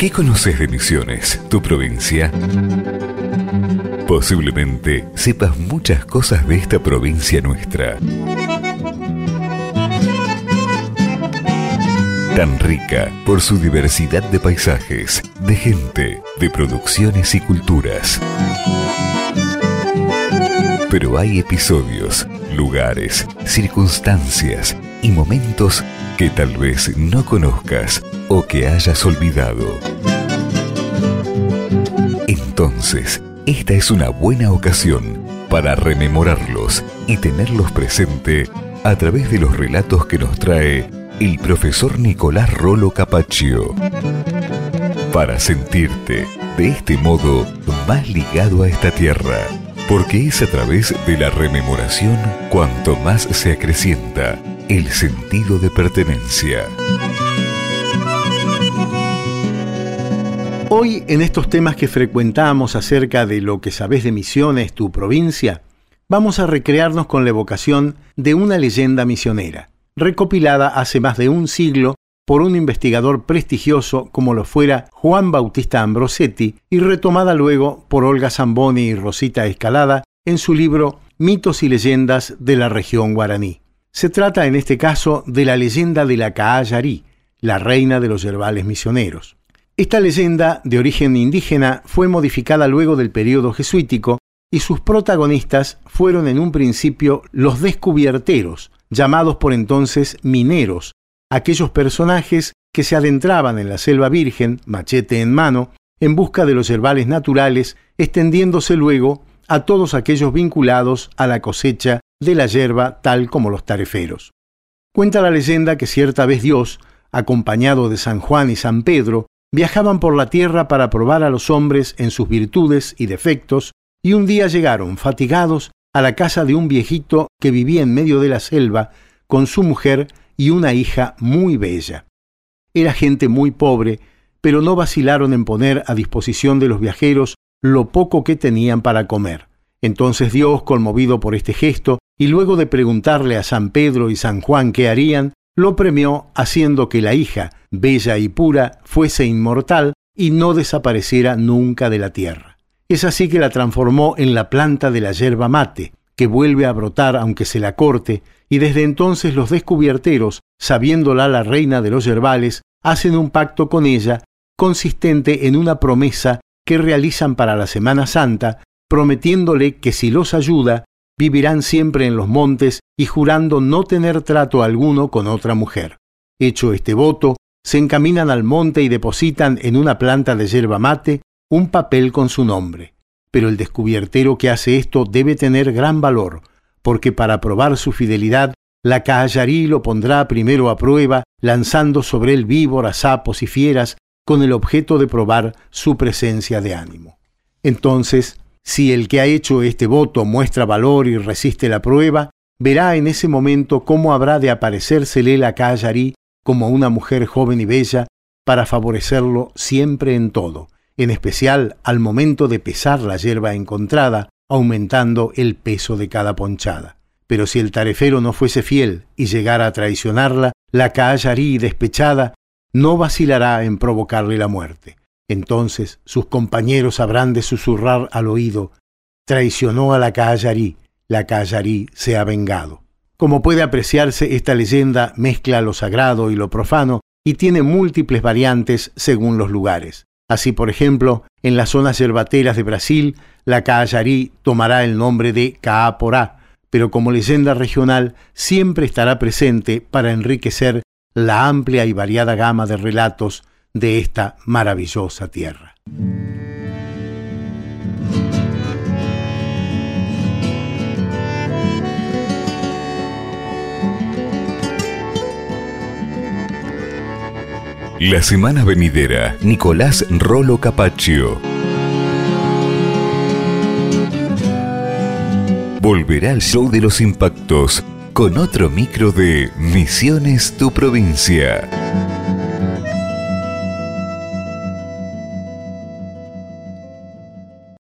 ¿Qué conoces de Misiones, tu provincia? Posiblemente sepas muchas cosas de esta provincia nuestra. Tan rica por su diversidad de paisajes, de gente, de producciones y culturas. Pero hay episodios, lugares, circunstancias y momentos que tal vez no conozcas o que hayas olvidado. Entonces, esta es una buena ocasión para rememorarlos y tenerlos presente a través de los relatos que nos trae el profesor Nicolás Rolo Capaccio. Para sentirte de este modo más ligado a esta tierra porque es a través de la rememoración cuanto más se acrecienta el sentido de pertenencia. Hoy en estos temas que frecuentamos acerca de lo que sabes de Misiones, tu provincia, vamos a recrearnos con la evocación de una leyenda misionera, recopilada hace más de un siglo por un investigador prestigioso como lo fuera Juan Bautista Ambrosetti y retomada luego por Olga Zamboni y Rosita Escalada en su libro Mitos y leyendas de la región guaraní. Se trata en este caso de la leyenda de la Caayarí, la reina de los yerbales misioneros. Esta leyenda, de origen indígena, fue modificada luego del periodo jesuítico y sus protagonistas fueron en un principio los descubierteros, llamados por entonces mineros, aquellos personajes que se adentraban en la selva virgen, machete en mano, en busca de los herbales naturales, extendiéndose luego a todos aquellos vinculados a la cosecha de la hierba tal como los tareferos. Cuenta la leyenda que cierta vez Dios, acompañado de San Juan y San Pedro, viajaban por la tierra para probar a los hombres en sus virtudes y defectos, y un día llegaron, fatigados, a la casa de un viejito que vivía en medio de la selva, con su mujer y una hija muy bella. Era gente muy pobre, pero no vacilaron en poner a disposición de los viajeros lo poco que tenían para comer. Entonces Dios, conmovido por este gesto, y luego de preguntarle a San Pedro y San Juan qué harían, lo premió haciendo que la hija, bella y pura, fuese inmortal y no desapareciera nunca de la tierra. Es así que la transformó en la planta de la yerba mate, que vuelve a brotar aunque se la corte, y desde entonces los descubierteros, sabiéndola la reina de los yerbales, hacen un pacto con ella consistente en una promesa que realizan para la Semana Santa, prometiéndole que si los ayuda, vivirán siempre en los montes y jurando no tener trato alguno con otra mujer. Hecho este voto, se encaminan al monte y depositan en una planta de yerba mate un papel con su nombre pero el descubiertero que hace esto debe tener gran valor, porque para probar su fidelidad, la Cahallarí lo pondrá primero a prueba, lanzando sobre él víboras, sapos y fieras, con el objeto de probar su presencia de ánimo. Entonces, si el que ha hecho este voto muestra valor y resiste la prueba, verá en ese momento cómo habrá de aparecérsele la Cahallarí como una mujer joven y bella para favorecerlo siempre en todo, en especial al momento de pesar la hierba encontrada, aumentando el peso de cada ponchada. Pero si el tarefero no fuese fiel y llegara a traicionarla, la cahallarí despechada no vacilará en provocarle la muerte. Entonces sus compañeros habrán de susurrar al oído, traicionó a la cahallarí, la cahallarí se ha vengado. Como puede apreciarse, esta leyenda mezcla lo sagrado y lo profano y tiene múltiples variantes según los lugares. Así, por ejemplo, en las zonas yerbateras de Brasil, la Caayarí tomará el nombre de Caaporá, pero como leyenda regional siempre estará presente para enriquecer la amplia y variada gama de relatos de esta maravillosa tierra. La semana venidera, Nicolás Rolo Capaccio. Volverá al show de los impactos con otro micro de Misiones Tu Provincia.